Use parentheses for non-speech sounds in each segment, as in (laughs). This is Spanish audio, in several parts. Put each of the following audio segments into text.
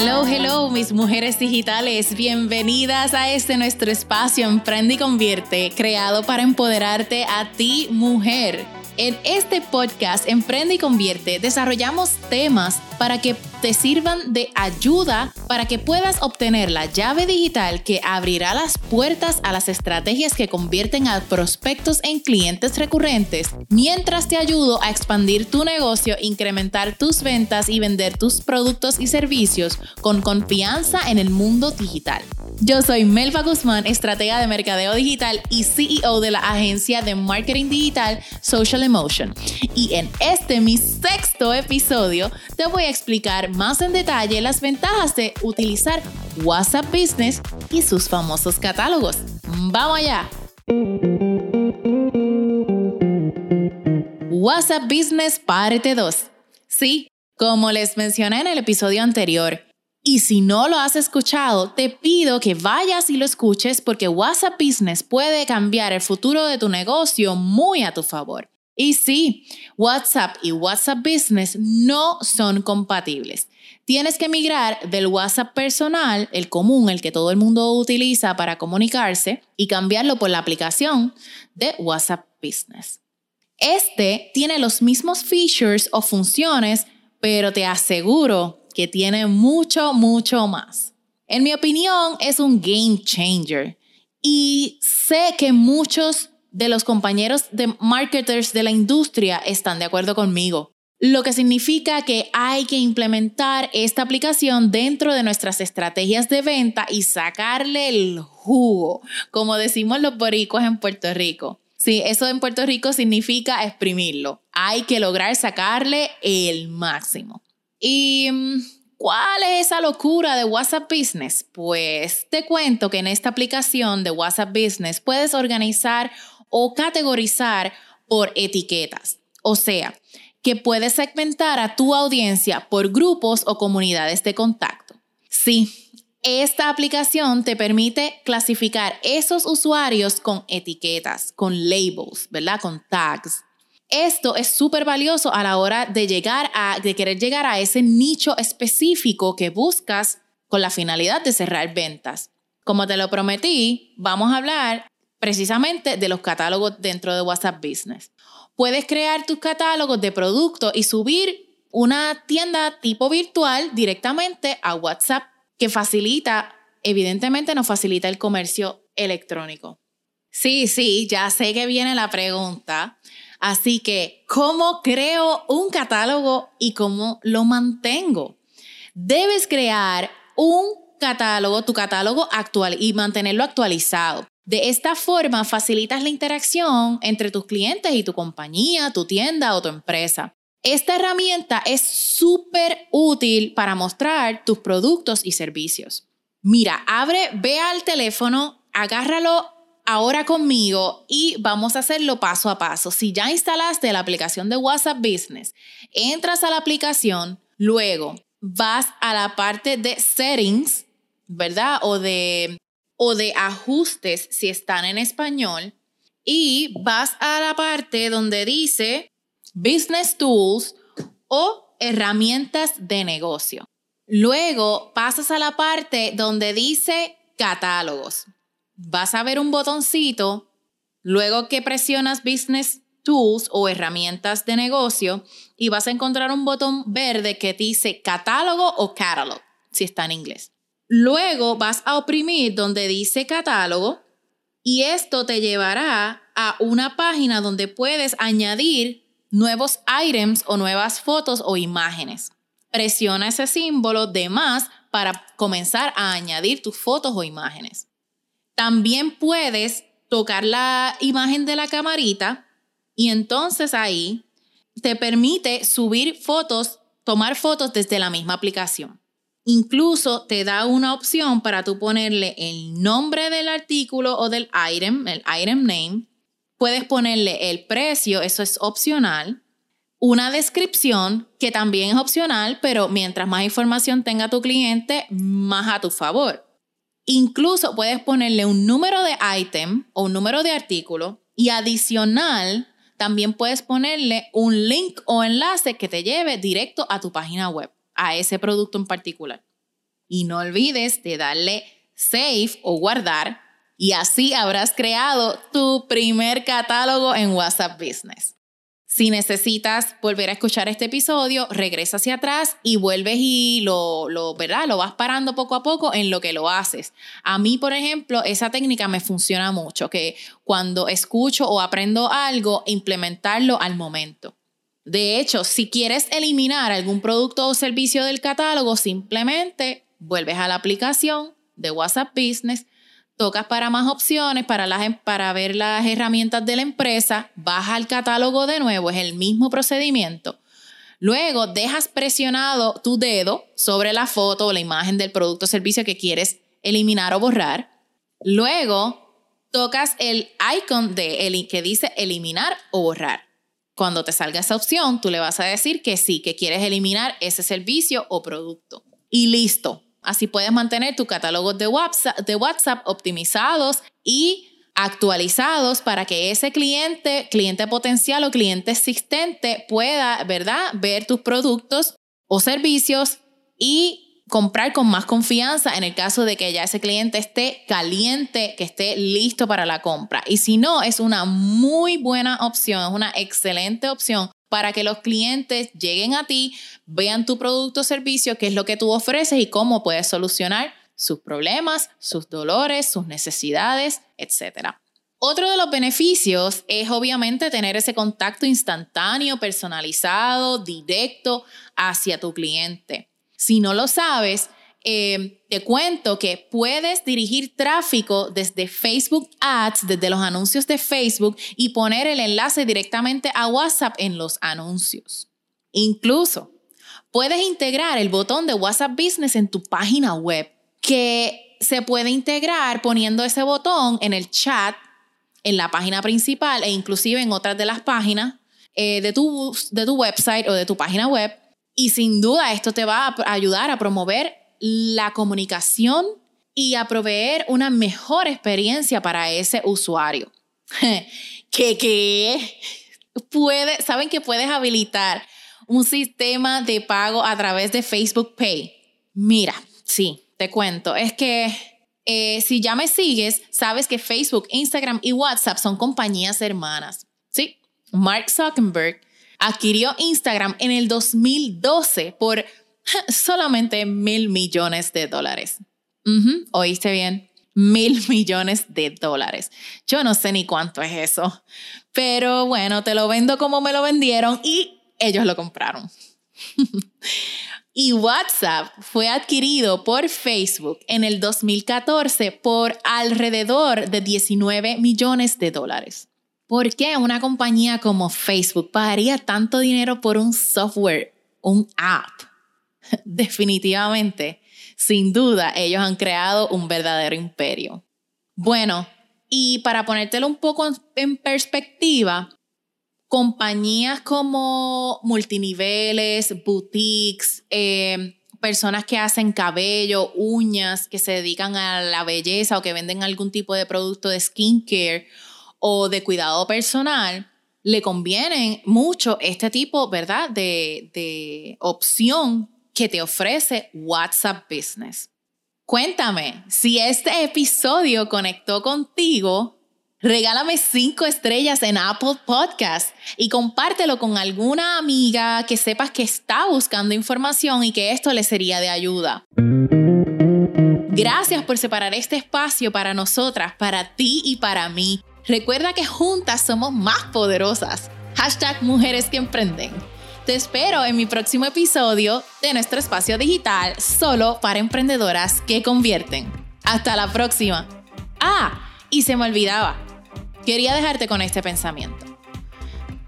Hello, hello, mis mujeres digitales. Bienvenidas a este nuestro espacio Emprende y Convierte, creado para empoderarte a ti, mujer. En este podcast Emprende y Convierte desarrollamos temas para que te sirvan de ayuda para que puedas obtener la llave digital que abrirá las puertas a las estrategias que convierten a prospectos en clientes recurrentes, mientras te ayudo a expandir tu negocio, incrementar tus ventas y vender tus productos y servicios con confianza en el mundo digital. Yo soy Melva Guzmán, estratega de mercadeo digital y CEO de la agencia de marketing digital Social Emotion. Y en este mi sexto episodio te voy a explicar más en detalle las ventajas de utilizar WhatsApp Business y sus famosos catálogos. ¡Vamos allá! WhatsApp Business parte 2. Sí, como les mencioné en el episodio anterior, y si no lo has escuchado, te pido que vayas y lo escuches porque WhatsApp Business puede cambiar el futuro de tu negocio muy a tu favor. Y sí, WhatsApp y WhatsApp Business no son compatibles. Tienes que migrar del WhatsApp personal, el común, el que todo el mundo utiliza para comunicarse, y cambiarlo por la aplicación de WhatsApp Business. Este tiene los mismos features o funciones, pero te aseguro que tiene mucho, mucho más. En mi opinión, es un game changer. Y sé que muchos de los compañeros de marketers de la industria están de acuerdo conmigo. Lo que significa que hay que implementar esta aplicación dentro de nuestras estrategias de venta y sacarle el jugo, como decimos los boricuas en Puerto Rico. Sí, eso en Puerto Rico significa exprimirlo. Hay que lograr sacarle el máximo. ¿Y mm, cuál es esa locura de WhatsApp Business? Pues te cuento que en esta aplicación de WhatsApp Business puedes organizar o categorizar por etiquetas. O sea, que puedes segmentar a tu audiencia por grupos o comunidades de contacto. Sí, esta aplicación te permite clasificar esos usuarios con etiquetas, con labels, ¿verdad? Con tags. Esto es súper valioso a la hora de llegar a, de querer llegar a ese nicho específico que buscas con la finalidad de cerrar ventas. Como te lo prometí, vamos a hablar precisamente de los catálogos dentro de WhatsApp Business. Puedes crear tus catálogos de productos y subir una tienda tipo virtual directamente a WhatsApp que facilita, evidentemente nos facilita el comercio electrónico. Sí, sí, ya sé que viene la pregunta. Así que, ¿cómo creo un catálogo y cómo lo mantengo? Debes crear un catálogo, tu catálogo actual y mantenerlo actualizado. De esta forma facilitas la interacción entre tus clientes y tu compañía, tu tienda o tu empresa. Esta herramienta es súper útil para mostrar tus productos y servicios. Mira, abre, ve al teléfono, agárralo ahora conmigo y vamos a hacerlo paso a paso. Si ya instalaste la aplicación de WhatsApp Business, entras a la aplicación, luego vas a la parte de settings, ¿verdad? O de o de ajustes si están en español y vas a la parte donde dice Business Tools o herramientas de negocio. Luego pasas a la parte donde dice catálogos. Vas a ver un botoncito, luego que presionas Business Tools o herramientas de negocio y vas a encontrar un botón verde que dice catálogo o catalog, si está en inglés. Luego vas a oprimir donde dice catálogo y esto te llevará a una página donde puedes añadir nuevos items o nuevas fotos o imágenes. Presiona ese símbolo de más para comenzar a añadir tus fotos o imágenes. También puedes tocar la imagen de la camarita y entonces ahí te permite subir fotos, tomar fotos desde la misma aplicación. Incluso te da una opción para tú ponerle el nombre del artículo o del item, el item name. Puedes ponerle el precio, eso es opcional. Una descripción, que también es opcional, pero mientras más información tenga tu cliente, más a tu favor. Incluso puedes ponerle un número de item o un número de artículo y adicional, también puedes ponerle un link o enlace que te lleve directo a tu página web a ese producto en particular. Y no olvides de darle save o guardar y así habrás creado tu primer catálogo en WhatsApp Business. Si necesitas volver a escuchar este episodio, regresa hacia atrás y vuelves y lo, lo, ¿verdad? lo vas parando poco a poco en lo que lo haces. A mí, por ejemplo, esa técnica me funciona mucho, que cuando escucho o aprendo algo, implementarlo al momento. De hecho, si quieres eliminar algún producto o servicio del catálogo, simplemente vuelves a la aplicación de WhatsApp Business, tocas para más opciones, para, las, em, para ver las herramientas de la empresa, vas al catálogo de nuevo, es el mismo procedimiento. Luego dejas presionado tu dedo sobre la foto o la imagen del producto o servicio que quieres eliminar o borrar. Luego tocas el icon de el, que dice eliminar o borrar. Cuando te salga esa opción, tú le vas a decir que sí, que quieres eliminar ese servicio o producto. Y listo, Así puedes mantener tu catálogo de WhatsApp, de WhatsApp optimizados y actualizados para que ese cliente, cliente potencial o cliente existente pueda, ¿verdad?, ver tus productos o servicios y comprar con más confianza en el caso de que ya ese cliente esté caliente, que esté listo para la compra. Y si no, es una muy buena opción, es una excelente opción para que los clientes lleguen a ti, vean tu producto o servicio, qué es lo que tú ofreces y cómo puedes solucionar sus problemas, sus dolores, sus necesidades, etc. Otro de los beneficios es obviamente tener ese contacto instantáneo, personalizado, directo hacia tu cliente. Si no lo sabes, Em, te cuento que puedes dirigir tráfico desde Facebook Ads, desde los anuncios de Facebook y poner el enlace directamente a WhatsApp en los anuncios. Incluso puedes integrar el botón de WhatsApp Business en tu página web, que se puede integrar poniendo ese botón en el chat, en la página principal e inclusive en otras de las páginas eh, de, tu, de tu website o de tu página web. Y sin duda esto te va a ayudar a promover la comunicación y a proveer una mejor experiencia para ese usuario. (laughs) que, que puede, saben que puedes habilitar un sistema de pago a través de Facebook Pay. Mira, sí, te cuento, es que eh, si ya me sigues, sabes que Facebook, Instagram y WhatsApp son compañías hermanas. Sí, Mark Zuckerberg adquirió Instagram en el 2012 por (laughs) solamente mil millones de dólares. Oíste bien, mil (laughs) millones de dólares. Yo no sé ni cuánto es eso, pero bueno, te lo vendo como me lo vendieron y ellos lo compraron. (laughs) y WhatsApp fue adquirido por Facebook en el 2014 por alrededor de 19 millones de dólares. ¿Por qué una compañía como Facebook pagaría tanto dinero por un software, un app? (laughs) definitivamente, sin duda, ellos han creado un verdadero imperio. Bueno, y para ponértelo un poco en perspectiva, compañías como multiniveles, boutiques, eh, personas que hacen cabello, uñas, que se dedican a la belleza o que venden algún tipo de producto de skincare o de cuidado personal, le conviene mucho este tipo, ¿verdad?, de, de opción que te ofrece WhatsApp Business. Cuéntame, si este episodio conectó contigo, regálame cinco estrellas en Apple Podcast y compártelo con alguna amiga que sepas que está buscando información y que esto le sería de ayuda. Gracias por separar este espacio para nosotras, para ti y para mí. Recuerda que juntas somos más poderosas. Hashtag Mujeres que Emprenden. Te espero en mi próximo episodio de nuestro espacio digital solo para emprendedoras que convierten. Hasta la próxima. Ah, y se me olvidaba. Quería dejarte con este pensamiento.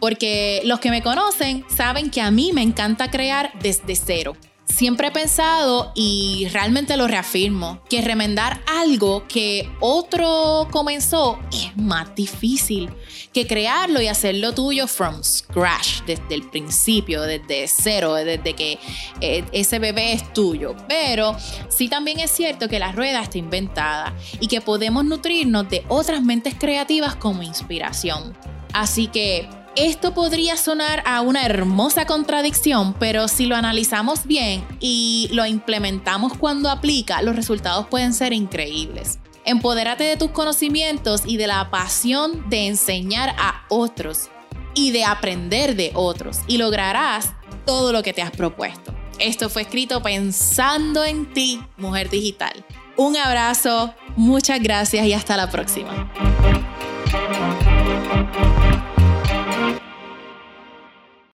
Porque los que me conocen saben que a mí me encanta crear desde cero siempre he pensado y realmente lo reafirmo, que remendar algo que otro comenzó es más difícil que crearlo y hacerlo tuyo from scratch, desde el principio, desde cero, desde que eh, ese bebé es tuyo. Pero sí también es cierto que la rueda está inventada y que podemos nutrirnos de otras mentes creativas como inspiración. Así que Esto podría sonar a una hermosa contradicción, pero si lo analizamos bien y lo implementamos cuando aplica, los resultados pueden ser increíbles. Empodérate de tus conocimientos y de la pasión de enseñar a otros y de aprender de otros y lograrás todo lo que te has propuesto. Esto fue escrito pensando en ti, mujer digital. Un abrazo, muchas gracias y hasta la próxima.